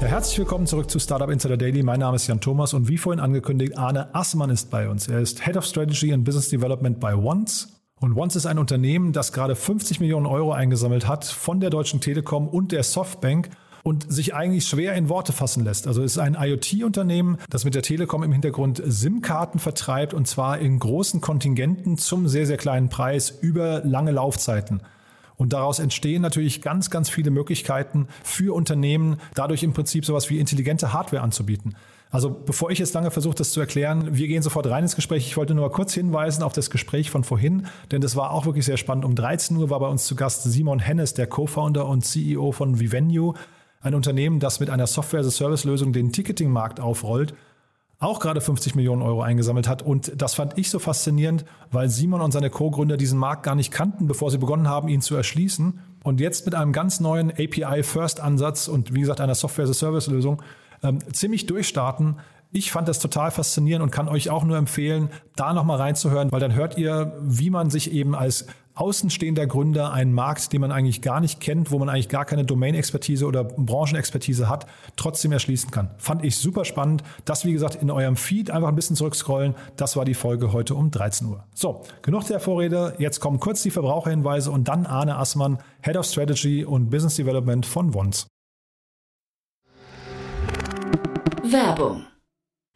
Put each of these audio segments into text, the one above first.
Ja, herzlich willkommen zurück zu Startup Insider Daily. Mein Name ist Jan Thomas und wie vorhin angekündigt, Arne Assmann ist bei uns. Er ist Head of Strategy and Business Development bei Once. Und Once ist ein Unternehmen, das gerade 50 Millionen Euro eingesammelt hat von der Deutschen Telekom und der Softbank und sich eigentlich schwer in Worte fassen lässt. Also es ist ein IoT-Unternehmen, das mit der Telekom im Hintergrund SIM-Karten vertreibt und zwar in großen Kontingenten zum sehr, sehr kleinen Preis über lange Laufzeiten. Und daraus entstehen natürlich ganz, ganz viele Möglichkeiten für Unternehmen, dadurch im Prinzip sowas wie intelligente Hardware anzubieten. Also bevor ich jetzt lange versuche, das zu erklären, wir gehen sofort rein ins Gespräch. Ich wollte nur kurz hinweisen auf das Gespräch von vorhin, denn das war auch wirklich sehr spannend. Um 13 Uhr war bei uns zu Gast Simon Hennes, der Co-Founder und CEO von Vivenue, ein Unternehmen, das mit einer Software-as-a-Service-Lösung den Ticketing-Markt aufrollt auch gerade 50 Millionen Euro eingesammelt hat. Und das fand ich so faszinierend, weil Simon und seine Co-Gründer diesen Markt gar nicht kannten, bevor sie begonnen haben, ihn zu erschließen. Und jetzt mit einem ganz neuen API-First-Ansatz und wie gesagt einer Software-as-a-Service-Lösung ähm, ziemlich durchstarten. Ich fand das total faszinierend und kann euch auch nur empfehlen, da nochmal reinzuhören, weil dann hört ihr, wie man sich eben als außenstehender Gründer einen Markt, den man eigentlich gar nicht kennt, wo man eigentlich gar keine Domain-Expertise oder Branchenexpertise hat, trotzdem erschließen kann. Fand ich super spannend. Das, wie gesagt, in eurem Feed einfach ein bisschen zurückscrollen. Das war die Folge heute um 13 Uhr. So, genug der Vorrede. Jetzt kommen kurz die Verbraucherhinweise und dann Arne Assmann, Head of Strategy und Business Development von Wons. Werbung.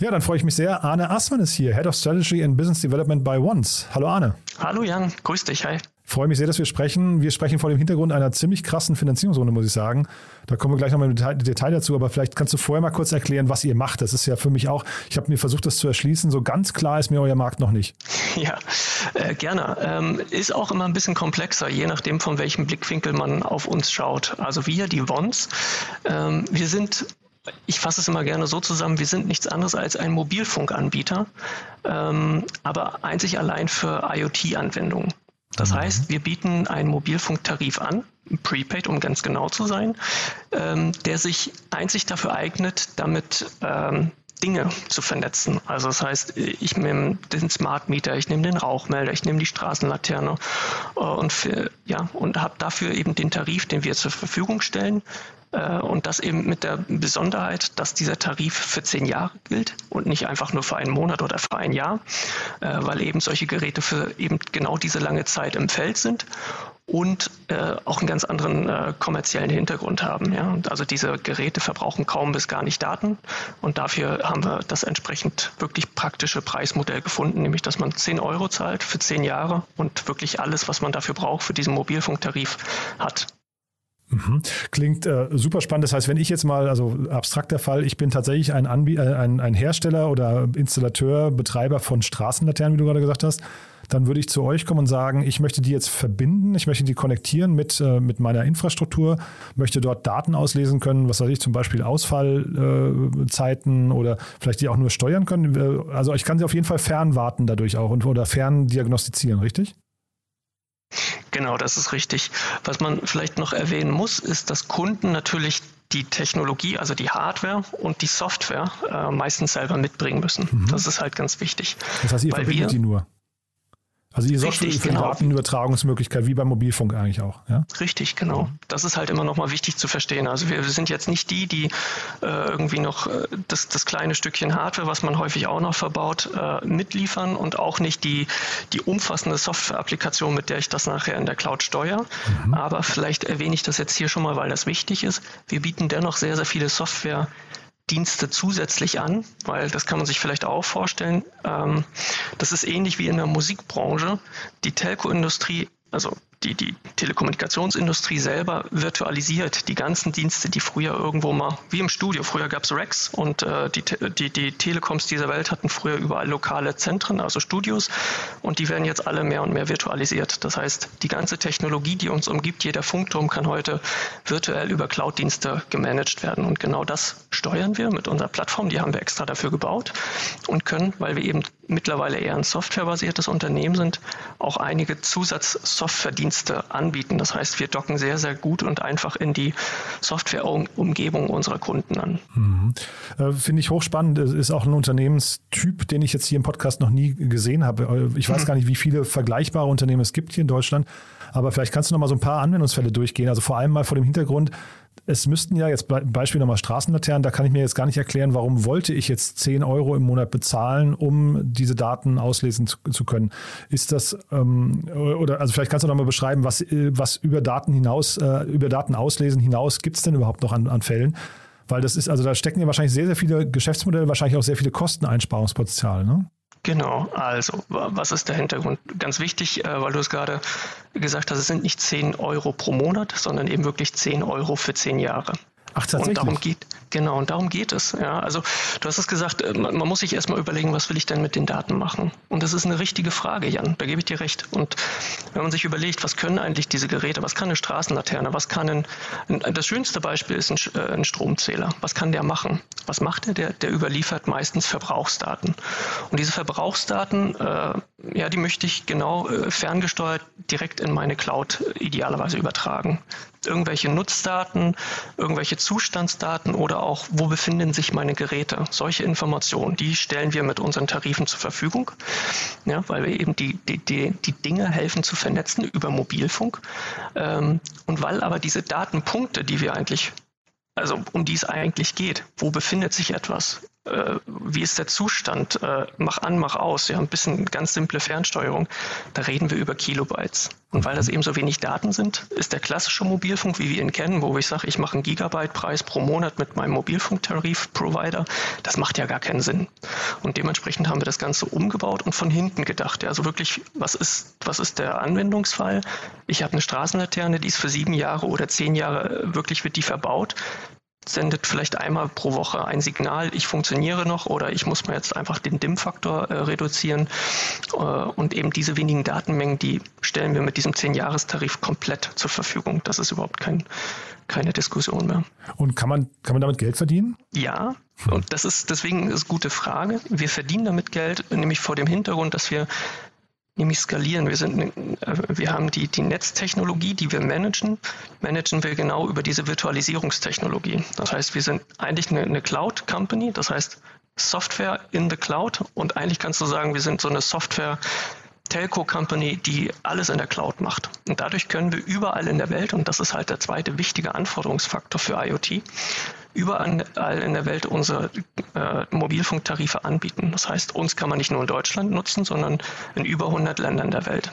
Ja, dann freue ich mich sehr. Arne Assmann ist hier, Head of Strategy and Business Development bei Once. Hallo Arne. Hallo Jan, grüß dich, hi. Freue mich sehr, dass wir sprechen. Wir sprechen vor dem Hintergrund einer ziemlich krassen Finanzierungsrunde, muss ich sagen. Da kommen wir gleich nochmal im Detail, Detail dazu, aber vielleicht kannst du vorher mal kurz erklären, was ihr macht. Das ist ja für mich auch, ich habe mir versucht, das zu erschließen. So ganz klar ist mir euer Markt noch nicht. Ja, äh, gerne. Ähm, ist auch immer ein bisschen komplexer, je nachdem, von welchem Blickwinkel man auf uns schaut. Also wir, die Wons, ähm, wir sind ich fasse es immer gerne so zusammen, wir sind nichts anderes als ein Mobilfunkanbieter, ähm, aber einzig allein für IoT-Anwendungen. Das mhm. heißt, wir bieten einen Mobilfunktarif an, Prepaid, um ganz genau zu sein, ähm, der sich einzig dafür eignet, damit ähm, Dinge zu vernetzen. Also das heißt, ich nehme den Smart Meter, ich nehme den Rauchmelder, ich nehme die Straßenlaterne äh, und, für, ja, und habe dafür eben den Tarif, den wir zur Verfügung stellen. Äh, und das eben mit der Besonderheit, dass dieser Tarif für zehn Jahre gilt und nicht einfach nur für einen Monat oder für ein Jahr, äh, weil eben solche Geräte für eben genau diese lange Zeit im Feld sind und äh, auch einen ganz anderen äh, kommerziellen Hintergrund haben. Ja? Und also diese Geräte verbrauchen kaum bis gar nicht Daten und dafür haben wir das entsprechend wirklich praktische Preismodell gefunden, nämlich dass man 10 Euro zahlt für 10 Jahre und wirklich alles, was man dafür braucht, für diesen Mobilfunktarif hat. Mhm. Klingt äh, super spannend. Das heißt, wenn ich jetzt mal, also abstrakter Fall, ich bin tatsächlich ein, Anbie äh, ein, ein Hersteller oder Installateur, Betreiber von Straßenlaternen, wie du gerade gesagt hast, dann würde ich zu euch kommen und sagen, ich möchte die jetzt verbinden, ich möchte die konnektieren mit, äh, mit meiner Infrastruktur, möchte dort Daten auslesen können, was weiß ich, zum Beispiel Ausfallzeiten äh, oder vielleicht die auch nur steuern können. Äh, also ich kann sie auf jeden Fall fernwarten dadurch auch und, oder ferndiagnostizieren, richtig? Genau, das ist richtig. Was man vielleicht noch erwähnen muss, ist, dass Kunden natürlich die Technologie, also die Hardware und die Software äh, meistens selber mitbringen müssen. Mhm. Das ist halt ganz wichtig. Das heißt, ihr verbindet die nur? Also ihr sorgt Richtig, für die genau. Datenübertragungsmöglichkeit, wie beim Mobilfunk eigentlich auch. Ja? Richtig, genau. Das ist halt immer nochmal wichtig zu verstehen. Also wir sind jetzt nicht die, die äh, irgendwie noch äh, das, das kleine Stückchen Hardware, was man häufig auch noch verbaut, äh, mitliefern und auch nicht die, die umfassende Software-Applikation, mit der ich das nachher in der Cloud steuere. Mhm. Aber vielleicht erwähne ich das jetzt hier schon mal, weil das wichtig ist. Wir bieten dennoch sehr, sehr viele Software- Dienste zusätzlich an, weil das kann man sich vielleicht auch vorstellen. Ähm, das ist ähnlich wie in der Musikbranche. Die Telco-Industrie, also die, die Telekommunikationsindustrie selber virtualisiert die ganzen Dienste, die früher irgendwo mal, wie im Studio, früher gab es Racks und äh, die, die, die Telekoms dieser Welt hatten früher überall lokale Zentren, also Studios und die werden jetzt alle mehr und mehr virtualisiert. Das heißt, die ganze Technologie, die uns umgibt, jeder Funkturm kann heute virtuell über Cloud-Dienste gemanagt werden und genau das steuern wir mit unserer Plattform, die haben wir extra dafür gebaut und können, weil wir eben mittlerweile eher ein softwarebasiertes Unternehmen sind, auch einige Zusatzsoftware-Dienste anbieten. Das heißt, wir docken sehr, sehr gut und einfach in die Softwareumgebung unserer Kunden an. Mhm. Äh, Finde ich hochspannend. Ist auch ein Unternehmenstyp, den ich jetzt hier im Podcast noch nie gesehen habe. Ich weiß mhm. gar nicht, wie viele vergleichbare Unternehmen es gibt hier in Deutschland. Aber vielleicht kannst du noch mal so ein paar Anwendungsfälle durchgehen. Also vor allem mal vor dem Hintergrund, es müssten ja jetzt Beispiel nochmal Straßenlaternen, da kann ich mir jetzt gar nicht erklären, warum wollte ich jetzt 10 Euro im Monat bezahlen, um diese Daten auslesen zu, zu können. Ist das, ähm, oder also vielleicht kannst du nochmal beschreiben, was, äh, was über Daten hinaus, äh, über Daten auslesen hinaus gibt es denn überhaupt noch an, an Fällen? Weil das ist, also da stecken ja wahrscheinlich sehr, sehr viele Geschäftsmodelle, wahrscheinlich auch sehr viele Kosteneinsparungspotenziale, ne? Genau, also was ist der Hintergrund? Ganz wichtig, äh, weil du es gerade gesagt hast, es sind nicht 10 Euro pro Monat, sondern eben wirklich 10 Euro für 10 Jahre. Ach, tatsächlich? Und darum geht, genau, und darum geht es. Ja, also du hast es gesagt, äh, man, man muss sich erstmal überlegen, was will ich denn mit den Daten machen? Und das ist eine richtige Frage, Jan, da gebe ich dir recht. Und wenn man sich überlegt, was können eigentlich diese Geräte, was kann eine Straßenlaterne, was kann ein, das schönste Beispiel ist ein, äh, ein Stromzähler. Was kann der machen? Was macht der? Der, der überliefert meistens Verbrauchsdaten. Und diese Verbrauchsdaten, äh, ja, die möchte ich genau äh, ferngesteuert direkt in meine Cloud äh, idealerweise übertragen irgendwelche Nutzdaten, irgendwelche Zustandsdaten oder auch, wo befinden sich meine Geräte. Solche Informationen, die stellen wir mit unseren Tarifen zur Verfügung, ja, weil wir eben die, die, die, die Dinge helfen zu vernetzen über Mobilfunk. Ähm, und weil aber diese Datenpunkte, die wir eigentlich also um die es eigentlich geht. Wo befindet sich etwas? Äh, wie ist der Zustand? Äh, mach an, mach aus. Ja, ein bisschen ganz simple Fernsteuerung. Da reden wir über Kilobytes. Und weil das eben so wenig Daten sind, ist der klassische Mobilfunk, wie wir ihn kennen, wo ich sage, ich mache einen Gigabyte-Preis pro Monat mit meinem Mobilfunktarif-Provider, das macht ja gar keinen Sinn. Und dementsprechend haben wir das Ganze umgebaut und von hinten gedacht. Ja, also wirklich, was ist, was ist der Anwendungsfall? Ich habe eine Straßenlaterne, die ist für sieben Jahre oder zehn Jahre, äh, wirklich wird die verbaut sendet vielleicht einmal pro Woche ein Signal, ich funktioniere noch oder ich muss mir jetzt einfach den DIM-Faktor äh, reduzieren. Äh, und eben diese wenigen Datenmengen, die stellen wir mit diesem 10-Jahres-Tarif komplett zur Verfügung. Das ist überhaupt kein, keine Diskussion mehr. Und kann man, kann man damit Geld verdienen? Ja, und das ist deswegen ist eine gute Frage. Wir verdienen damit Geld, nämlich vor dem Hintergrund, dass wir nämlich skalieren. Wir, sind, äh, wir haben die, die Netztechnologie, die wir managen, managen wir genau über diese Virtualisierungstechnologie. Das heißt, wir sind eigentlich eine, eine Cloud-Company, das heißt Software in the Cloud und eigentlich kannst du sagen, wir sind so eine Software Telco-Company, die alles in der Cloud macht. Und dadurch können wir überall in der Welt, und das ist halt der zweite wichtige Anforderungsfaktor für IoT, überall in der Welt unsere äh, Mobilfunktarife anbieten. Das heißt, uns kann man nicht nur in Deutschland nutzen, sondern in über 100 Ländern der Welt.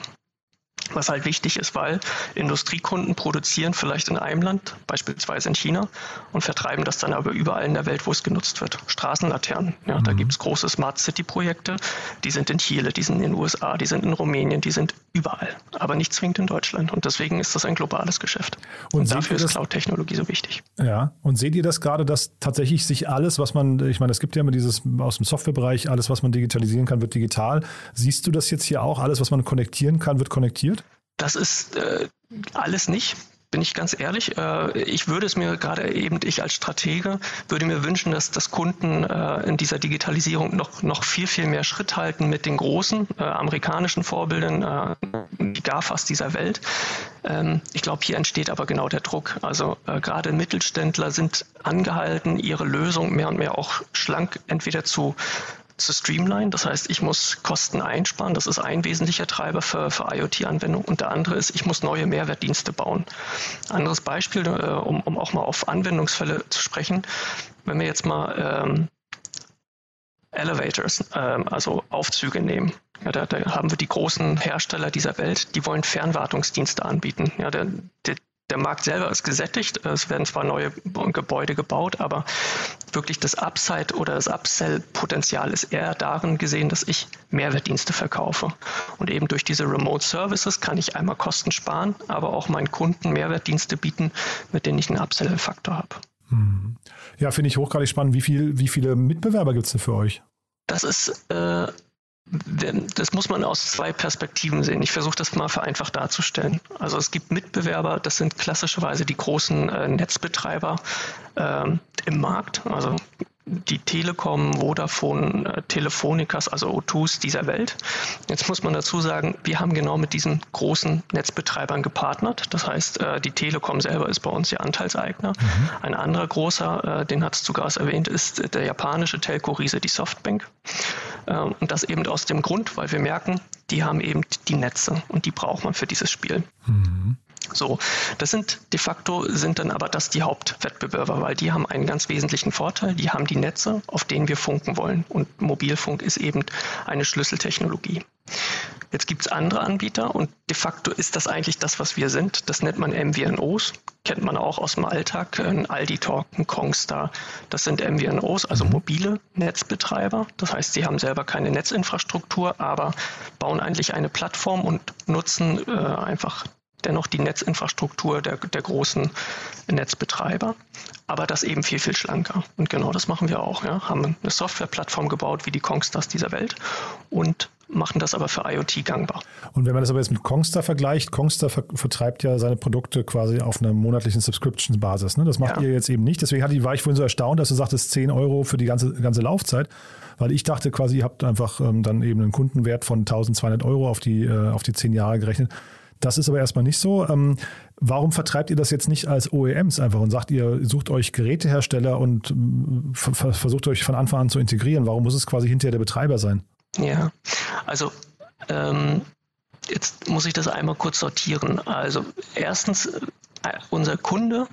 Was halt wichtig ist, weil Industriekunden produzieren vielleicht in einem Land, beispielsweise in China, und vertreiben das dann aber überall in der Welt, wo es genutzt wird. Straßenlaternen, ja, mhm. da gibt es große Smart City-Projekte, die sind in Chile, die sind in den USA, die sind in Rumänien, die sind überall, aber nicht zwingend in Deutschland. Und deswegen ist das ein globales Geschäft. Und, und dafür ist Cloud-Technologie so wichtig. Ja, und seht ihr das gerade, dass tatsächlich sich alles, was man, ich meine, es gibt ja immer dieses aus dem Softwarebereich, alles, was man digitalisieren kann, wird digital. Siehst du das jetzt hier auch? Alles, was man konnektieren kann, wird konnektiert? Das ist äh, alles nicht bin ich ganz ehrlich. Äh, ich würde es mir gerade eben, ich als Stratege, würde mir wünschen, dass, dass Kunden äh, in dieser Digitalisierung noch, noch viel, viel mehr Schritt halten mit den großen äh, amerikanischen Vorbildern, die GAFAs dieser Welt. Ähm, ich glaube, hier entsteht aber genau der Druck. Also gerade Mittelständler sind angehalten, ihre Lösung mehr und mehr auch schlank entweder zu zu streamline. Das heißt, ich muss Kosten einsparen. Das ist ein wesentlicher Treiber für, für IoT-Anwendungen. Und der andere ist, ich muss neue Mehrwertdienste bauen. Anderes Beispiel, äh, um, um auch mal auf Anwendungsfälle zu sprechen. Wenn wir jetzt mal ähm, Elevators, ähm, also Aufzüge nehmen. Ja, da, da, haben wir die großen Hersteller dieser Welt, die wollen Fernwartungsdienste anbieten. Ja, der, der, der Markt selber ist gesättigt. Es werden zwar neue Gebäude gebaut, aber wirklich das Upside oder das Upsell-Potenzial ist eher darin gesehen, dass ich Mehrwertdienste verkaufe. Und eben durch diese Remote Services kann ich einmal Kosten sparen, aber auch meinen Kunden Mehrwertdienste bieten, mit denen ich einen Upsell-Faktor habe. Hm. Ja, finde ich hochgradig spannend. Wie, viel, wie viele Mitbewerber gibt es denn für euch? Das ist äh, das muss man aus zwei Perspektiven sehen. Ich versuche das mal vereinfacht darzustellen. Also es gibt Mitbewerber, das sind klassischerweise die großen äh, Netzbetreiber ähm, im Markt. Also die Telekom, Vodafone, äh, Telefonikas, also O2s dieser Welt. Jetzt muss man dazu sagen, wir haben genau mit diesen großen Netzbetreibern gepartnert. Das heißt, äh, die Telekom selber ist bei uns der Anteilseigner. Mhm. Ein anderer großer, äh, den hat es sogar erwähnt, ist der japanische Telco-Riese, die Softbank. Ähm, und das eben aus dem Grund, weil wir merken, die haben eben die Netze und die braucht man für dieses Spiel. Mhm. So, das sind de facto sind dann aber das die Hauptwettbewerber, weil die haben einen ganz wesentlichen Vorteil. Die haben die Netze, auf denen wir funken wollen. Und Mobilfunk ist eben eine Schlüsseltechnologie. Jetzt gibt es andere Anbieter und de facto ist das eigentlich das, was wir sind. Das nennt man MVNOs, kennt man auch aus dem Alltag. Ein Aldi Talk, ein Kongstar, das sind MVNOs, also mhm. mobile Netzbetreiber. Das heißt, sie haben selber keine Netzinfrastruktur, aber bauen eigentlich eine Plattform und nutzen äh, einfach dennoch die Netzinfrastruktur der, der großen Netzbetreiber, aber das eben viel, viel schlanker. Und genau das machen wir auch. Ja. Haben eine Softwareplattform gebaut wie die Kongstars dieser Welt und machen das aber für IoT gangbar. Und wenn man das aber jetzt mit Kongstar vergleicht, Kongstar ver vertreibt ja seine Produkte quasi auf einer monatlichen Subscription-Basis. Ne? Das macht ja. ihr jetzt eben nicht. Deswegen hatte, war ich vorhin so erstaunt, dass du sagtest, 10 Euro für die ganze, ganze Laufzeit. Weil ich dachte quasi, ihr habt einfach ähm, dann eben einen Kundenwert von 1200 Euro auf die, äh, auf die 10 Jahre gerechnet. Das ist aber erstmal nicht so. Ähm, warum vertreibt ihr das jetzt nicht als OEMs einfach und sagt, ihr sucht euch Gerätehersteller und ähm, versucht euch von Anfang an zu integrieren? Warum muss es quasi hinterher der Betreiber sein? Ja, also ähm, jetzt muss ich das einmal kurz sortieren. Also erstens unser Kunde,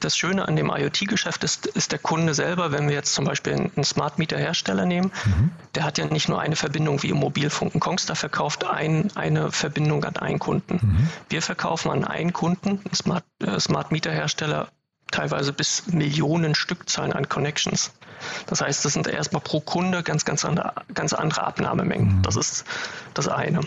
das Schöne an dem IoT-Geschäft ist, ist der Kunde selber, wenn wir jetzt zum Beispiel einen Smart Meter-Hersteller nehmen, mhm. der hat ja nicht nur eine Verbindung wie im Mobilfunk. Ein Kongstar verkauft ein, eine Verbindung an einen Kunden. Mhm. Wir verkaufen an einen Kunden, einen Smart, äh, Smart Meter-Hersteller, teilweise bis Millionen Stückzahlen an Connections. Das heißt, das sind erstmal pro Kunde ganz, ganz andere, ganz andere Abnahmemengen. Mhm. Das ist das eine.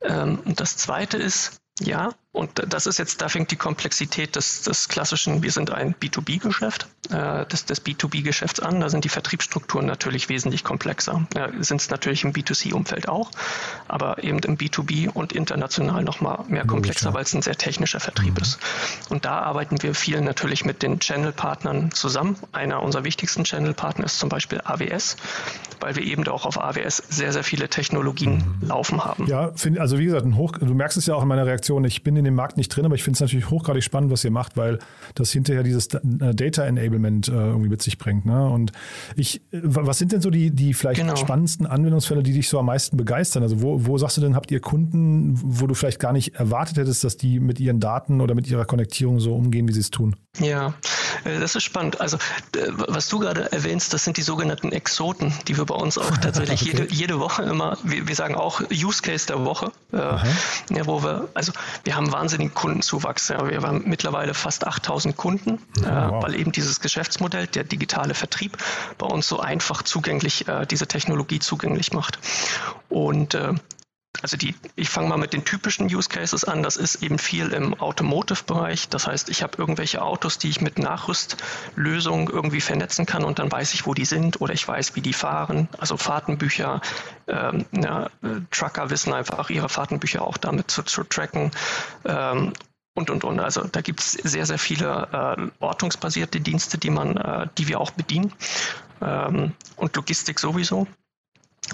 Ähm, das zweite ist, ja, und das ist jetzt, da fängt die Komplexität des, des klassischen, wir sind ein B2B-Geschäft, äh, des, des B2B-Geschäfts an. Da sind die Vertriebsstrukturen natürlich wesentlich komplexer. Ja, sind es natürlich im B2C-Umfeld auch, aber eben im B2B und international nochmal mehr komplexer, weil es ein sehr technischer Vertrieb mhm. ist. Und da arbeiten wir viel natürlich mit den Channel-Partnern zusammen. Einer unserer wichtigsten Channel-Partner ist zum Beispiel AWS, weil wir eben auch auf AWS sehr, sehr viele Technologien mhm. laufen haben. Ja, find, also wie gesagt, hoch, du merkst es ja auch in meiner Reaktion, ich bin in dem Markt nicht drin, aber ich finde es natürlich hochgradig spannend, was ihr macht, weil das hinterher dieses äh, Data Enablement äh, irgendwie mit sich bringt. Ne? Und ich, äh, was sind denn so die, die vielleicht genau. spannendsten Anwendungsfälle, die dich so am meisten begeistern? Also wo, wo sagst du denn, habt ihr Kunden, wo du vielleicht gar nicht erwartet hättest, dass die mit ihren Daten oder mit ihrer Konnektierung so umgehen, wie sie es tun? Ja, das ist spannend. Also was du gerade erwähnst, das sind die sogenannten Exoten, die wir bei uns auch tatsächlich okay. jede, jede Woche immer, wir, wir sagen auch Use Case der Woche, äh, ja, wo wir, also wir haben wahnsinnigen Kundenzuwachs. Ja. Wir haben mittlerweile fast 8000 Kunden, oh, wow. weil eben dieses Geschäftsmodell, der digitale Vertrieb, bei uns so einfach zugänglich, äh, diese Technologie zugänglich macht. Und äh, also die, ich fange mal mit den typischen Use Cases an. Das ist eben viel im Automotive-Bereich. Das heißt, ich habe irgendwelche Autos, die ich mit Nachrüstlösungen irgendwie vernetzen kann und dann weiß ich, wo die sind oder ich weiß, wie die fahren. Also Fahrtenbücher, ähm, ja, Trucker wissen einfach ihre Fahrtenbücher auch damit zu, zu tracken. Ähm, und, und, und. Also da gibt es sehr, sehr viele äh, ortungsbasierte Dienste, die man, äh, die wir auch bedienen. Ähm, und Logistik sowieso.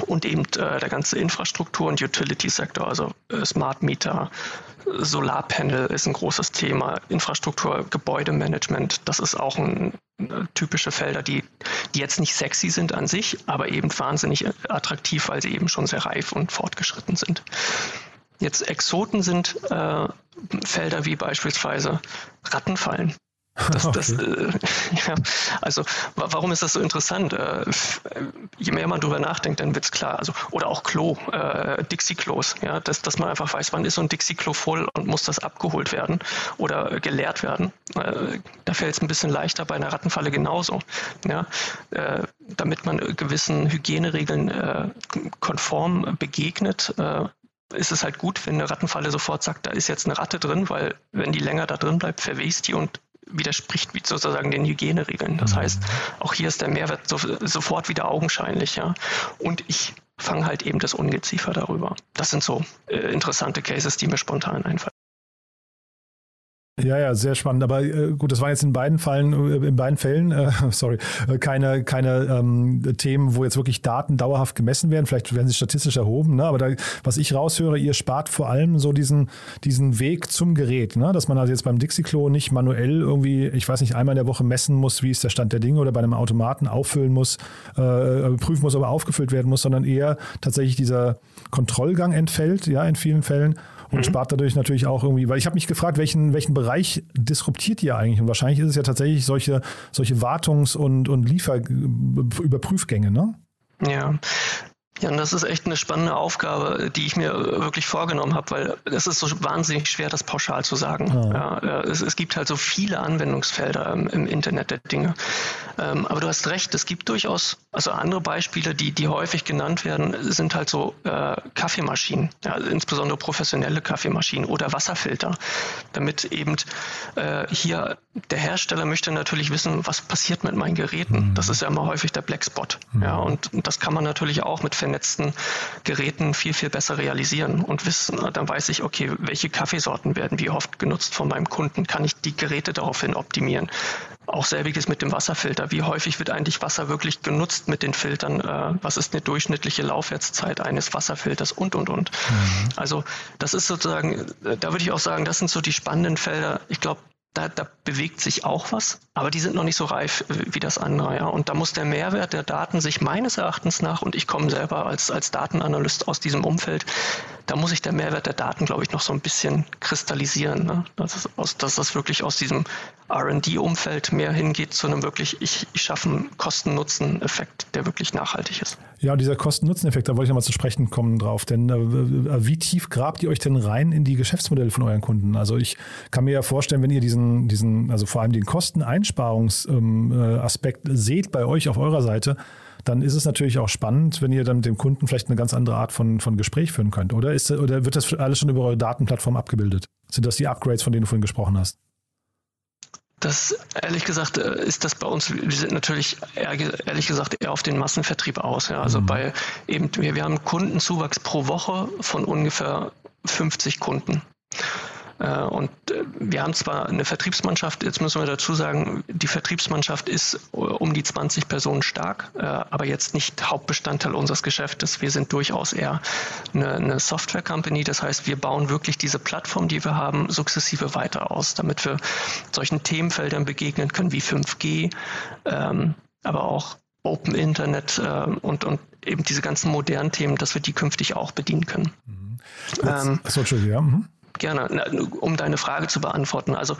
Und eben äh, der ganze Infrastruktur- und Utility-Sektor, also äh, Smart Meter, Solarpanel ist ein großes Thema, Infrastruktur, Gebäudemanagement, das ist auch ein, äh, typische Felder, die, die jetzt nicht sexy sind an sich, aber eben wahnsinnig attraktiv, weil sie eben schon sehr reif und fortgeschritten sind. Jetzt Exoten sind äh, Felder wie beispielsweise Rattenfallen. Das, das, äh, ja, also warum ist das so interessant? Äh, je mehr man darüber nachdenkt, dann wird es klar. Also, oder auch Klo, äh, Dixie-Klos, ja, dass, dass man einfach weiß, wann ist so ein Dixie-Klo voll und muss das abgeholt werden oder geleert werden. Äh, da fällt es ein bisschen leichter bei einer Rattenfalle genauso. Ja, äh, damit man gewissen Hygieneregeln äh, konform begegnet, äh, ist es halt gut, wenn eine Rattenfalle sofort sagt, da ist jetzt eine Ratte drin, weil wenn die länger da drin bleibt, verwest die und widerspricht sozusagen den Hygieneregeln. Das mhm. heißt, auch hier ist der Mehrwert so, sofort wieder augenscheinlich. Ja. Und ich fange halt eben das Ungeziefer darüber. Das sind so äh, interessante Cases, die mir spontan einfallen. Ja, ja, sehr spannend. Aber äh, gut, das waren jetzt in beiden Fällen, äh, in beiden Fällen, äh, sorry, äh, keine, keine ähm, Themen, wo jetzt wirklich Daten dauerhaft gemessen werden. Vielleicht werden sie statistisch erhoben, ne? Aber da, was ich raushöre, ihr spart vor allem so diesen, diesen Weg zum Gerät, ne? Dass man also jetzt beim Dixie-Klo nicht manuell irgendwie, ich weiß nicht, einmal in der Woche messen muss, wie ist der Stand der Dinge oder bei einem Automaten auffüllen muss, äh, prüfen muss, ob er aufgefüllt werden muss, sondern eher tatsächlich dieser Kontrollgang entfällt, ja, in vielen Fällen und mhm. spart dadurch natürlich auch irgendwie, weil ich habe mich gefragt, welchen, welchen Bereich disruptiert ihr eigentlich? Und wahrscheinlich ist es ja tatsächlich solche, solche Wartungs- und, und Lieferüberprüfgänge, ne? Ja, ja, und das ist echt eine spannende Aufgabe, die ich mir wirklich vorgenommen habe, weil es ist so wahnsinnig schwer, das pauschal zu sagen. Ja. ja es, es, gibt halt so viele Anwendungsfelder im, im Internet der Dinge. Ähm, aber du hast recht, es gibt durchaus, also andere Beispiele, die, die häufig genannt werden, sind halt so äh, Kaffeemaschinen, ja, insbesondere professionelle Kaffeemaschinen oder Wasserfilter, damit eben äh, hier der Hersteller möchte natürlich wissen, was passiert mit meinen Geräten. Mhm. Das ist ja immer häufig der Blackspot. Mhm. Ja, und das kann man natürlich auch mit vernetzten Geräten viel, viel besser realisieren und wissen, dann weiß ich, okay, welche Kaffeesorten werden wie oft genutzt von meinem Kunden, kann ich die Geräte daraufhin optimieren. Auch selbiges mit dem Wasserfilter. Wie häufig wird eigentlich Wasser wirklich genutzt mit den Filtern? Äh, was ist eine durchschnittliche Laufwertszeit eines Wasserfilters und, und, und. Mhm. Also das ist sozusagen, da würde ich auch sagen, das sind so die spannenden Felder. Ich glaube, da, da bewegt sich auch was, aber die sind noch nicht so reif wie das andere. Ja. Und da muss der Mehrwert der Daten sich meines Erachtens nach, und ich komme selber als, als Datenanalyst aus diesem Umfeld, da muss sich der Mehrwert der Daten, glaube ich, noch so ein bisschen kristallisieren. Ne? Dass, aus, dass das wirklich aus diesem RD-Umfeld mehr hingeht zu einem wirklich, ich, ich schaffe einen Kosten-Nutzen-Effekt, der wirklich nachhaltig ist. Ja, dieser Kosten-Nutzen-Effekt, da wollte ich nochmal zu sprechen kommen drauf. Denn äh, wie tief grabt ihr euch denn rein in die Geschäftsmodelle von euren Kunden? Also ich kann mir ja vorstellen, wenn ihr diesen, diesen also vor allem den Kosteneinsparungsaspekt ähm, äh, seht bei euch auf eurer Seite, dann ist es natürlich auch spannend, wenn ihr dann mit dem Kunden vielleicht eine ganz andere Art von, von Gespräch führen könnt. Oder, ist, oder wird das alles schon über eure Datenplattform abgebildet? Sind das die Upgrades, von denen du vorhin gesprochen hast? Das, ehrlich gesagt, äh, ist das bei uns, wir sind natürlich ehrlich gesagt eher auf den Massenvertrieb aus. Ja. Also mhm. bei eben, wir, wir haben Kundenzuwachs pro Woche von ungefähr 50 Kunden. Äh, und äh, wir haben zwar eine Vertriebsmannschaft, jetzt müssen wir dazu sagen, die Vertriebsmannschaft ist äh, um die 20 Personen stark, aber jetzt nicht Hauptbestandteil unseres Geschäftes. Wir sind durchaus eher eine, eine Software-Company. Das heißt, wir bauen wirklich diese Plattform, die wir haben, sukzessive weiter aus, damit wir solchen Themenfeldern begegnen können wie 5G, ähm, aber auch Open Internet und, und eben diese ganzen modernen Themen, dass wir die künftig auch bedienen können. Mhm. Ähm, Achso, Entschuldigung, ja. Mhm gerne, um deine Frage zu beantworten. Also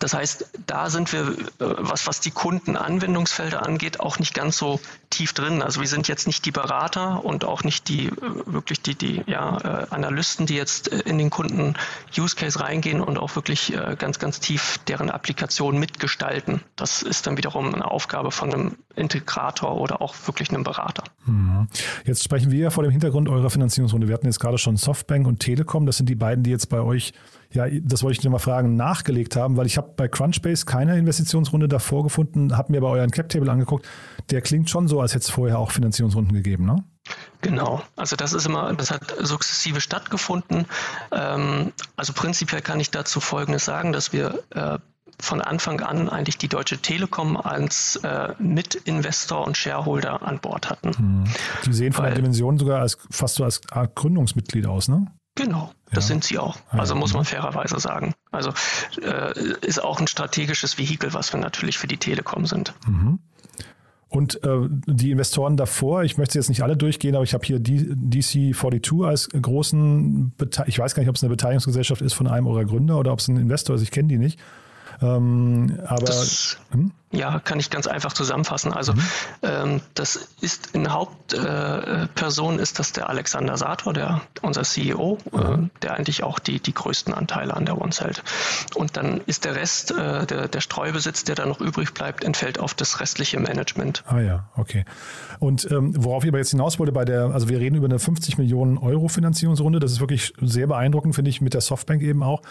das heißt, da sind wir, äh, was, was die Kundenanwendungsfelder angeht, auch nicht ganz so tief drin. Also wir sind jetzt nicht die Berater und auch nicht die äh, wirklich die, die ja, äh, Analysten, die jetzt in den Kunden-Use-Case reingehen und auch wirklich ganz, ganz tief deren Applikation mitgestalten. Das ist dann wiederum eine Aufgabe von einem Integrator oder auch wirklich einem Berater. Mhm. Jetzt sprechen wir vor dem Hintergrund eurer Finanzierungsrunde. Wir hatten jetzt gerade schon Softbank und Telekom. Das sind die beiden, die jetzt bei euch ja, das wollte ich dir mal fragen, nachgelegt haben, weil ich habe bei Crunchbase keine Investitionsrunde davor gefunden, habe mir aber euren Cap-Table angeguckt. Der klingt schon so, als hätte es vorher auch Finanzierungsrunden gegeben, ne? Genau, also das ist immer, das hat sukzessive stattgefunden. Ähm, also prinzipiell kann ich dazu Folgendes sagen, dass wir äh, von Anfang an eigentlich die Deutsche Telekom als äh, Mitinvestor und Shareholder an Bord hatten. Hm. Die sehen von Weil, der Dimension sogar als, fast so als Gründungsmitglied aus, ne? Genau, das ja. sind sie auch. Also muss man fairerweise sagen. Also äh, ist auch ein strategisches Vehikel, was wir natürlich für die Telekom sind. Mhm. Und äh, die Investoren davor, ich möchte jetzt nicht alle durchgehen, aber ich habe hier DC42 als großen, Bete ich weiß gar nicht, ob es eine Beteiligungsgesellschaft ist von einem eurer Gründer oder ob es ein Investor ist, ich kenne die nicht. Ähm, aber das, hm? Ja, kann ich ganz einfach zusammenfassen. Also mhm. ähm, das ist in Hauptperson äh, ist das der Alexander Sator, der unser CEO, äh, mhm. äh, der eigentlich auch die, die größten Anteile an der Ones hält. Und dann ist der Rest, äh, der, der Streubesitz, der dann noch übrig bleibt, entfällt auf das restliche Management. Ah ja, okay. Und ähm, worauf ich aber jetzt hinaus wollte bei der, also wir reden über eine 50 Millionen Euro Finanzierungsrunde, das ist wirklich sehr beeindruckend, finde ich, mit der Softbank eben auch.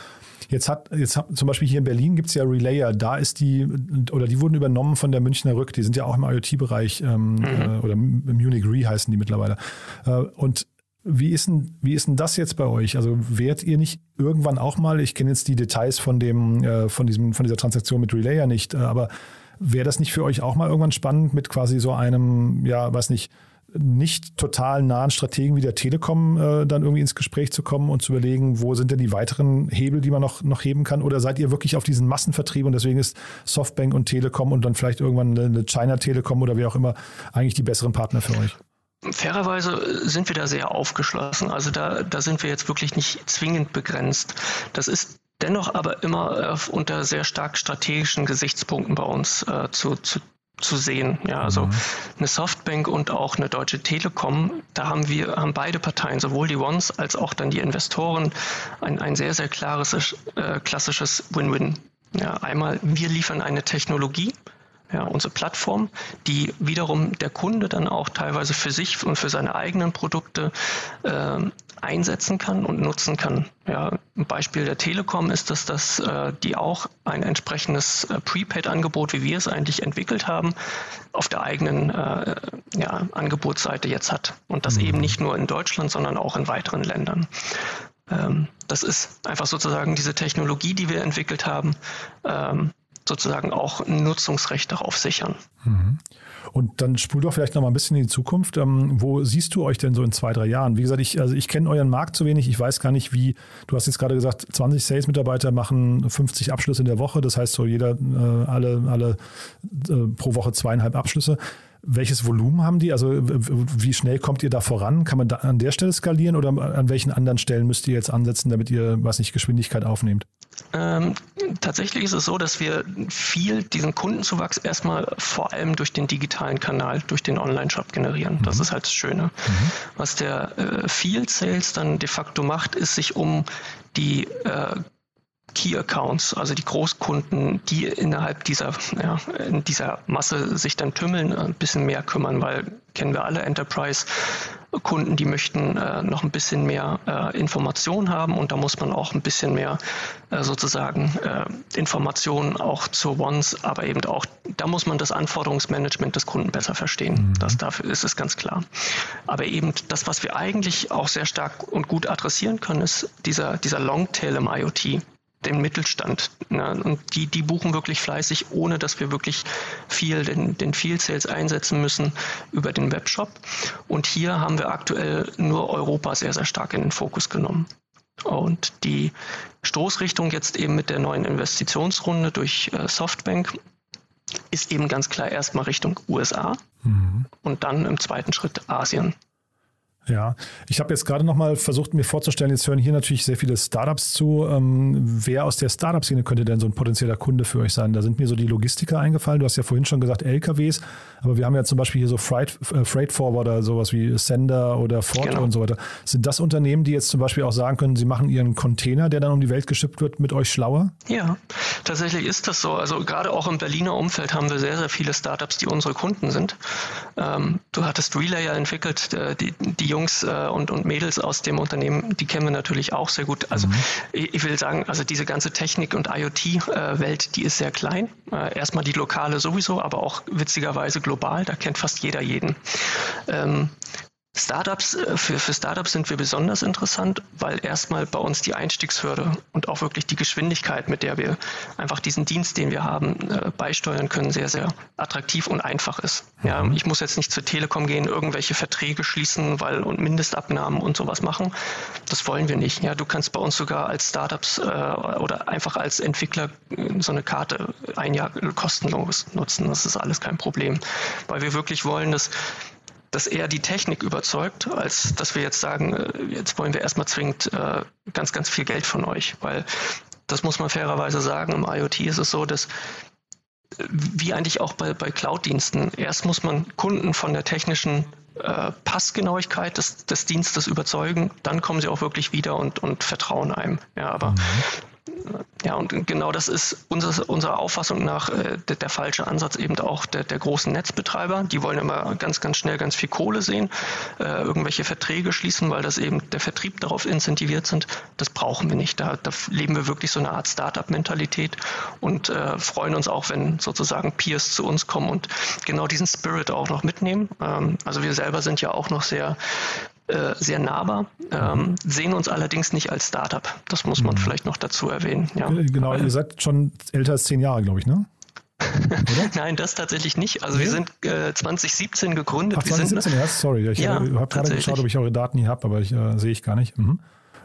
Jetzt hat, jetzt hat zum Beispiel hier in Berlin gibt es ja Relayer, da ist die, oder die wurden übernommen von der Münchner Rück, die sind ja auch im IoT-Bereich ähm, mhm. äh, oder Munich Re heißen die mittlerweile. Äh, und wie ist, denn, wie ist denn das jetzt bei euch? Also werdet ihr nicht irgendwann auch mal, ich kenne jetzt die Details von dem, äh, von diesem, von dieser Transaktion mit Relayer nicht, äh, aber wäre das nicht für euch auch mal irgendwann spannend mit quasi so einem, ja, weiß nicht, nicht total nahen Strategen wie der Telekom äh, dann irgendwie ins Gespräch zu kommen und zu überlegen, wo sind denn die weiteren Hebel, die man noch, noch heben kann? Oder seid ihr wirklich auf diesen Massenvertrieb und deswegen ist Softbank und Telekom und dann vielleicht irgendwann eine China Telekom oder wie auch immer eigentlich die besseren Partner für euch? Fairerweise sind wir da sehr aufgeschlossen. Also da, da sind wir jetzt wirklich nicht zwingend begrenzt. Das ist dennoch aber immer äh, unter sehr stark strategischen Gesichtspunkten bei uns äh, zu, zu zu sehen. Ja, also mhm. eine Softbank und auch eine Deutsche Telekom, da haben wir, haben beide Parteien, sowohl die Ones als auch dann die Investoren, ein, ein sehr, sehr klares, äh, klassisches Win-Win. Ja, einmal, wir liefern eine Technologie, ja, unsere Plattform, die wiederum der Kunde dann auch teilweise für sich und für seine eigenen Produkte äh, einsetzen kann und nutzen kann. Ja, ein Beispiel der Telekom ist, dass das, äh, die auch ein entsprechendes äh, Prepaid-Angebot, wie wir es eigentlich entwickelt haben, auf der eigenen äh, ja, Angebotsseite jetzt hat. Und das mhm. eben nicht nur in Deutschland, sondern auch in weiteren Ländern. Ähm, das ist einfach sozusagen diese Technologie, die wir entwickelt haben, ähm, sozusagen auch ein Nutzungsrecht darauf sichern. Mhm. Und dann spul doch vielleicht noch mal ein bisschen in die Zukunft. Ähm, wo siehst du euch denn so in zwei, drei Jahren? Wie gesagt, ich, also ich kenne euren Markt zu wenig. Ich weiß gar nicht, wie, du hast jetzt gerade gesagt, 20 Sales-Mitarbeiter machen 50 Abschlüsse in der Woche. Das heißt so jeder, äh, alle, alle äh, pro Woche zweieinhalb Abschlüsse. Welches Volumen haben die? Also wie schnell kommt ihr da voran? Kann man da an der Stelle skalieren oder an welchen anderen Stellen müsst ihr jetzt ansetzen, damit ihr, was nicht, Geschwindigkeit aufnehmt? Ähm, tatsächlich ist es so, dass wir viel diesen Kundenzuwachs erstmal vor allem durch den digitalen Kanal, durch den Online-Shop generieren. Mhm. Das ist halt das Schöne. Mhm. Was der äh, Field Sales dann de facto macht, ist sich um die äh, Key Accounts, also die Großkunden, die innerhalb dieser, ja, in dieser Masse sich dann tümmeln, ein bisschen mehr kümmern, weil kennen wir alle Enterprise Kunden, die möchten äh, noch ein bisschen mehr äh, Informationen haben und da muss man auch ein bisschen mehr äh, sozusagen äh, Informationen auch zur Ones, aber eben auch, da muss man das Anforderungsmanagement des Kunden besser verstehen. Mhm. Das dafür ist es ganz klar. Aber eben das, was wir eigentlich auch sehr stark und gut adressieren können, ist dieser, dieser Longtail im IoT den Mittelstand. Ne? Und die, die buchen wirklich fleißig, ohne dass wir wirklich viel den, den Field Sales einsetzen müssen über den Webshop. Und hier haben wir aktuell nur Europa sehr, sehr stark in den Fokus genommen. Und die Stoßrichtung jetzt eben mit der neuen Investitionsrunde durch äh, Softbank ist eben ganz klar erstmal Richtung USA mhm. und dann im zweiten Schritt Asien. Ja, ich habe jetzt gerade noch mal versucht, mir vorzustellen, jetzt hören hier natürlich sehr viele Startups zu. Ähm, wer aus der Startup-Szene könnte denn so ein potenzieller Kunde für euch sein? Da sind mir so die Logistiker eingefallen. Du hast ja vorhin schon gesagt LKWs, aber wir haben ja zum Beispiel hier so Freight, äh, Freight Forwarder, sowas wie Sender oder Ford genau. und so weiter. Sind das Unternehmen, die jetzt zum Beispiel auch sagen können, sie machen ihren Container, der dann um die Welt geschippt wird, mit euch schlauer? Ja, tatsächlich ist das so. Also gerade auch im Berliner Umfeld haben wir sehr, sehr viele Startups, die unsere Kunden sind. Ähm, du hattest Relayer entwickelt, äh, die, die Jungs äh, und, und Mädels aus dem Unternehmen, die kennen wir natürlich auch sehr gut. Also mhm. ich, ich, will sagen, also diese ganze Technik- und IoT-Welt, äh, die ist sehr klein. Äh, erstmal die lokale sowieso, aber auch witzigerweise global. Da kennt fast jeder jeden. Startups, äh, für, für Startups sind wir besonders interessant, weil erstmal bei uns die Einstiegshürde und auch wirklich die Geschwindigkeit, mit der wir einfach diesen Dienst, den wir haben, äh, beisteuern können, sehr, sehr attraktiv und einfach ist. Ja, mhm. ich muss jetzt nicht zur Telekom gehen, irgendwelche Verträge schließen, weil und Mindestabnahmen und sowas machen. Das wollen wir nicht. Ja, du kannst bei uns sogar als Startups äh, oder einfach als Entwickler äh, so eine Karte ein Jahr kostenlos nutzen. Das ist alles kein Problem, weil wir wirklich wollen, dass dass eher die Technik überzeugt, als dass wir jetzt sagen, äh, jetzt wollen wir erstmal zwingend äh, ganz, ganz viel Geld von euch. Weil das muss man fairerweise sagen, im IoT ist es so, dass äh, wie eigentlich auch bei, bei Cloud-Diensten, erst muss man Kunden von der technischen äh, Passgenauigkeit des, des Dienstes überzeugen, dann kommen sie auch wirklich wieder und, und vertrauen einem. Ja, aber mhm. Ja, und genau das ist unser, unserer Auffassung nach äh, der, der, falsche Ansatz eben auch der, der, großen Netzbetreiber. Die wollen immer ganz, ganz schnell ganz viel Kohle sehen, äh, irgendwelche Verträge schließen, weil das eben der Vertrieb darauf incentiviert sind. Das brauchen wir nicht. Da, da leben wir wirklich so eine Art Startup-Mentalität und äh, freuen uns auch, wenn sozusagen Peers zu uns kommen und genau diesen Spirit auch noch mitnehmen. Ähm, also wir selber sind ja auch noch sehr äh, sehr nahbar, ähm, sehen uns allerdings nicht als Startup. Das muss man mhm. vielleicht noch dazu erwähnen. Ja. Genau, ihr seid schon älter als zehn Jahre, glaube ich, ne? Nein, das tatsächlich nicht. Also nee? wir sind äh, 2017 gegründet. Ach, 2017 erst, sorry. Ich ja, habe gerade geschaut, ob ich eure Daten hier habe, aber ich äh, sehe ich gar nicht. Mhm.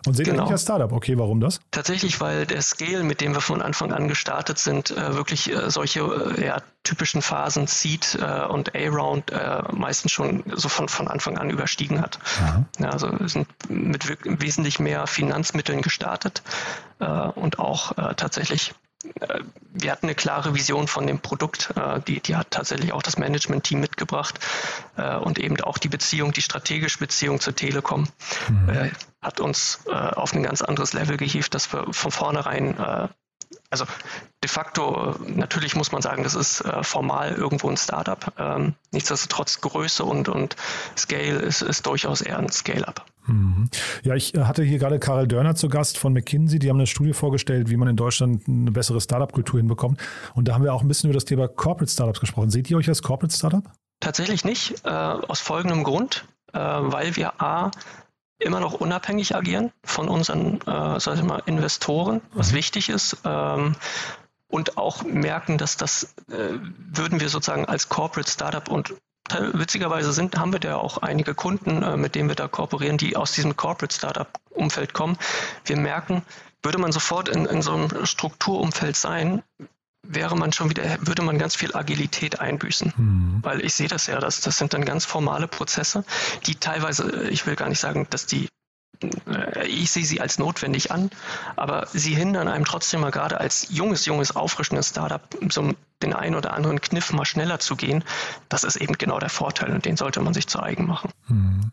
Und seht genau. ihr nicht als Startup? Okay, warum das? Tatsächlich, weil der Scale, mit dem wir von Anfang an gestartet sind, äh, wirklich äh, solche äh, ja, typischen Phasen Seed und A-Round meistens schon so von, von Anfang an überstiegen hat. Ja, also wir sind mit wesentlich mehr Finanzmitteln gestartet und auch tatsächlich wir hatten eine klare Vision von dem Produkt, äh, die, die hat tatsächlich auch das Management-Team mitgebracht äh, und eben auch die Beziehung, die strategische Beziehung zur Telekom mhm. hat uns auf ein ganz anderes Level gehievt, dass wir von vornherein also de facto, natürlich muss man sagen, das ist äh, formal irgendwo ein Startup. Ähm, nichtsdestotrotz Größe und, und Scale ist, ist durchaus eher ein Scale-up. Mhm. Ja, ich äh, hatte hier gerade Karel Dörner zu Gast von McKinsey. Die haben eine Studie vorgestellt, wie man in Deutschland eine bessere Startup-Kultur hinbekommt. Und da haben wir auch ein bisschen über das Thema Corporate Startups gesprochen. Seht ihr euch als Corporate Startup? Tatsächlich nicht, äh, aus folgendem Grund, äh, weil wir A, immer noch unabhängig agieren von unseren, äh, sag ich mal, Investoren, was mhm. wichtig ist. Ähm, und auch merken, dass das äh, würden wir sozusagen als Corporate Startup und witzigerweise sind, haben wir da auch einige Kunden, äh, mit denen wir da kooperieren, die aus diesem Corporate Startup Umfeld kommen. Wir merken, würde man sofort in, in so einem Strukturumfeld sein, wäre man schon wieder, würde man ganz viel Agilität einbüßen. Mhm. Weil ich sehe das ja, das, das sind dann ganz formale Prozesse, die teilweise, ich will gar nicht sagen, dass die äh, ich sehe sie als notwendig an, aber sie hindern einem trotzdem mal gerade als junges, junges, auffrischendes Startup so den einen oder anderen Kniff mal schneller zu gehen. Das ist eben genau der Vorteil und den sollte man sich zu eigen machen. Hm.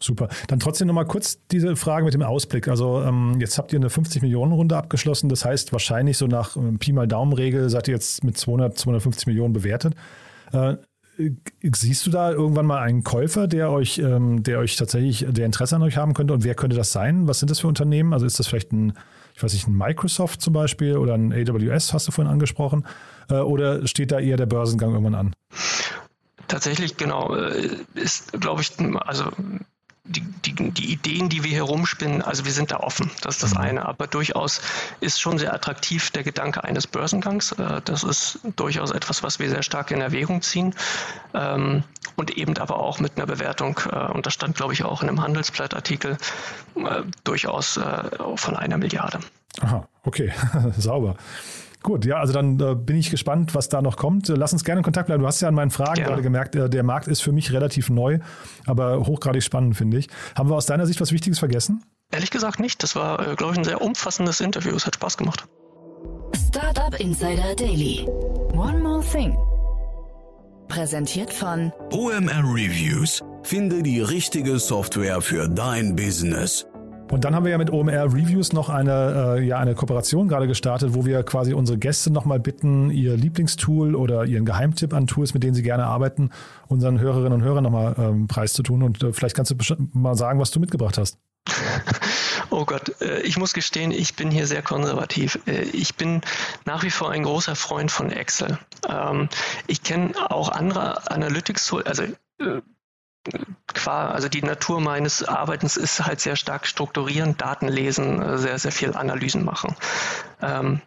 Super. Dann trotzdem nochmal kurz diese Frage mit dem Ausblick. Also ähm, jetzt habt ihr eine 50 Millionen Runde abgeschlossen. Das heißt wahrscheinlich so nach ähm, Pi mal Daumen-Regel seid ihr jetzt mit 200, 250 Millionen bewertet. Äh, Siehst du da irgendwann mal einen Käufer, der euch, ähm, der euch tatsächlich, der Interesse an euch haben könnte? Und wer könnte das sein? Was sind das für Unternehmen? Also ist das vielleicht ein, ich weiß nicht, ein Microsoft zum Beispiel oder ein AWS, hast du vorhin angesprochen? Äh, oder steht da eher der Börsengang irgendwann an? Tatsächlich, genau, äh, ist, glaube ich, also die, die, die Ideen, die wir hier rumspinnen, also wir sind da offen, das ist das mhm. eine, aber durchaus ist schon sehr attraktiv der Gedanke eines Börsengangs. Äh, das ist durchaus etwas, was wir sehr stark in Erwägung ziehen ähm, und eben aber auch mit einer Bewertung, äh, und das stand, glaube ich, auch in einem Handelsblattartikel, äh, durchaus von einer Milliarde. Aha, okay, sauber. Gut, ja, also dann äh, bin ich gespannt, was da noch kommt. Lass uns gerne in Kontakt bleiben. Du hast ja an meinen Fragen ja. gerade gemerkt, äh, der Markt ist für mich relativ neu, aber hochgradig spannend, finde ich. Haben wir aus deiner Sicht was Wichtiges vergessen? Ehrlich gesagt nicht. Das war, äh, glaube ich, ein sehr umfassendes Interview. Es hat Spaß gemacht. Startup Insider Daily. One more thing. Präsentiert von OMR Reviews. Finde die richtige Software für dein Business. Und dann haben wir ja mit OMR Reviews noch eine, äh, ja, eine Kooperation gerade gestartet, wo wir quasi unsere Gäste nochmal bitten, ihr Lieblingstool oder ihren Geheimtipp an Tools, mit denen sie gerne arbeiten, unseren Hörerinnen und Hörern nochmal ähm, preiszutun. Und äh, vielleicht kannst du mal sagen, was du mitgebracht hast. Oh Gott, äh, ich muss gestehen, ich bin hier sehr konservativ. Äh, ich bin nach wie vor ein großer Freund von Excel. Ähm, ich kenne auch andere Analytics-Tools, also Also die Natur meines Arbeitens ist halt sehr stark strukturieren, Daten lesen, äh, sehr, sehr viel Analysen machen. Ähm,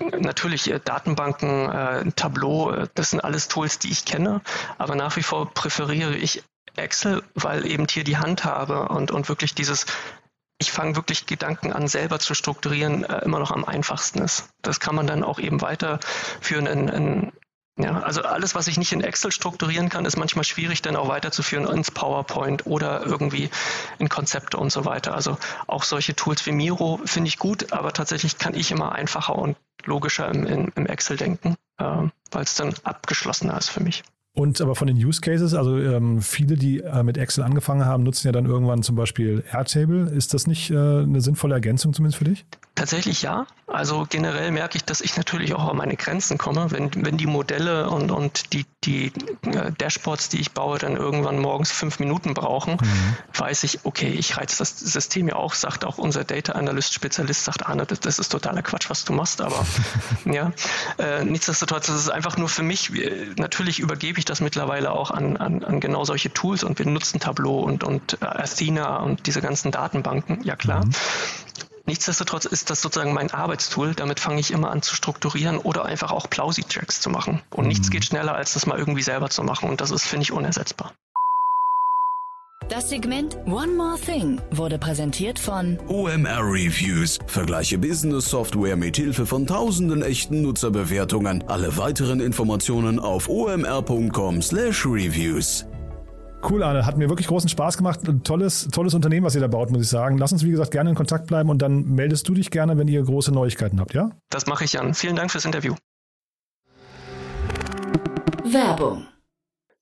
natürlich äh, Datenbanken, äh, Tableau, äh, das sind alles Tools, die ich kenne, aber nach wie vor präferiere ich Excel, weil eben hier die Handhabe und, und wirklich dieses ich fange wirklich Gedanken an, selber zu strukturieren, immer noch am einfachsten ist. Das kann man dann auch eben weiterführen in, in ja, also alles, was ich nicht in Excel strukturieren kann, ist manchmal schwierig dann auch weiterzuführen ins PowerPoint oder irgendwie in Konzepte und so weiter. Also auch solche Tools wie Miro finde ich gut, aber tatsächlich kann ich immer einfacher und logischer im, im Excel denken, äh, weil es dann abgeschlossener ist für mich. Und aber von den Use Cases, also ähm, viele, die äh, mit Excel angefangen haben, nutzen ja dann irgendwann zum Beispiel Airtable. Ist das nicht äh, eine sinnvolle Ergänzung zumindest für dich? Tatsächlich ja. Also generell merke ich, dass ich natürlich auch an meine Grenzen komme. Wenn, wenn die Modelle und, und die, die äh, Dashboards, die ich baue, dann irgendwann morgens fünf Minuten brauchen, mhm. weiß ich, okay, ich reize das System ja auch, sagt auch unser Data Analyst Spezialist, sagt Arne, das, das ist totaler Quatsch, was du machst, aber ja. Äh, nichtsdestotrotz, das ist einfach nur für mich, natürlich übergebe ich das mittlerweile auch an, an, an genau solche Tools und wir nutzen Tableau und, und äh, Athena und diese ganzen Datenbanken, ja klar. Mhm. Nichtsdestotrotz ist das sozusagen mein Arbeitstool. Damit fange ich immer an zu strukturieren oder einfach auch Plausi-Checks zu machen. Und mhm. nichts geht schneller, als das mal irgendwie selber zu machen. Und das ist, finde ich, unersetzbar. Das Segment One More Thing wurde präsentiert von OMR Reviews. Vergleiche Business Software mit Hilfe von tausenden echten Nutzerbewertungen. Alle weiteren Informationen auf omr.com/reviews. Cool, Arne. Hat mir wirklich großen Spaß gemacht. tolles, tolles Unternehmen, was ihr da baut, muss ich sagen. Lass uns, wie gesagt, gerne in Kontakt bleiben und dann meldest du dich gerne, wenn ihr große Neuigkeiten habt, ja? Das mache ich, Jan. Vielen Dank fürs Interview. Werbung.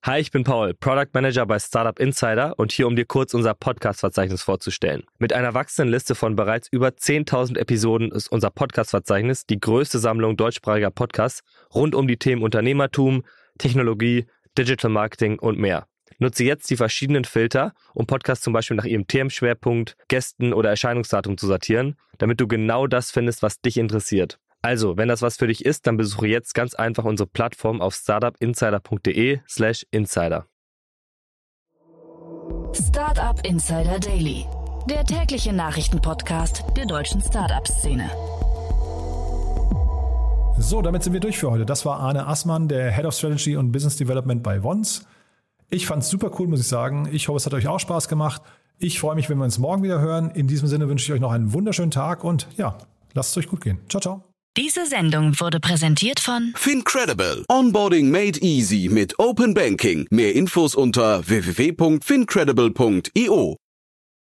Hi, ich bin Paul, Product Manager bei Startup Insider und hier, um dir kurz unser Podcast-Verzeichnis vorzustellen. Mit einer wachsenden Liste von bereits über 10.000 Episoden ist unser Podcast-Verzeichnis die größte Sammlung deutschsprachiger Podcasts rund um die Themen Unternehmertum, Technologie, Digital Marketing und mehr. Nutze jetzt die verschiedenen Filter, um Podcasts zum Beispiel nach ihrem Themenschwerpunkt, Gästen oder Erscheinungsdatum zu sortieren, damit du genau das findest, was dich interessiert. Also, wenn das was für dich ist, dann besuche jetzt ganz einfach unsere Plattform auf startupinsider.de/slash insider. Startup Insider Daily, der tägliche Nachrichtenpodcast der deutschen Startup-Szene. So, damit sind wir durch für heute. Das war Arne Assmann, der Head of Strategy und Business Development bei Wons. Ich fand es super cool, muss ich sagen. Ich hoffe, es hat euch auch Spaß gemacht. Ich freue mich, wenn wir uns morgen wieder hören. In diesem Sinne wünsche ich euch noch einen wunderschönen Tag und ja, lasst es euch gut gehen. Ciao, ciao. Diese Sendung wurde präsentiert von Fincredible. Onboarding made easy mit Open Banking. Mehr Infos unter www.fincredible.io.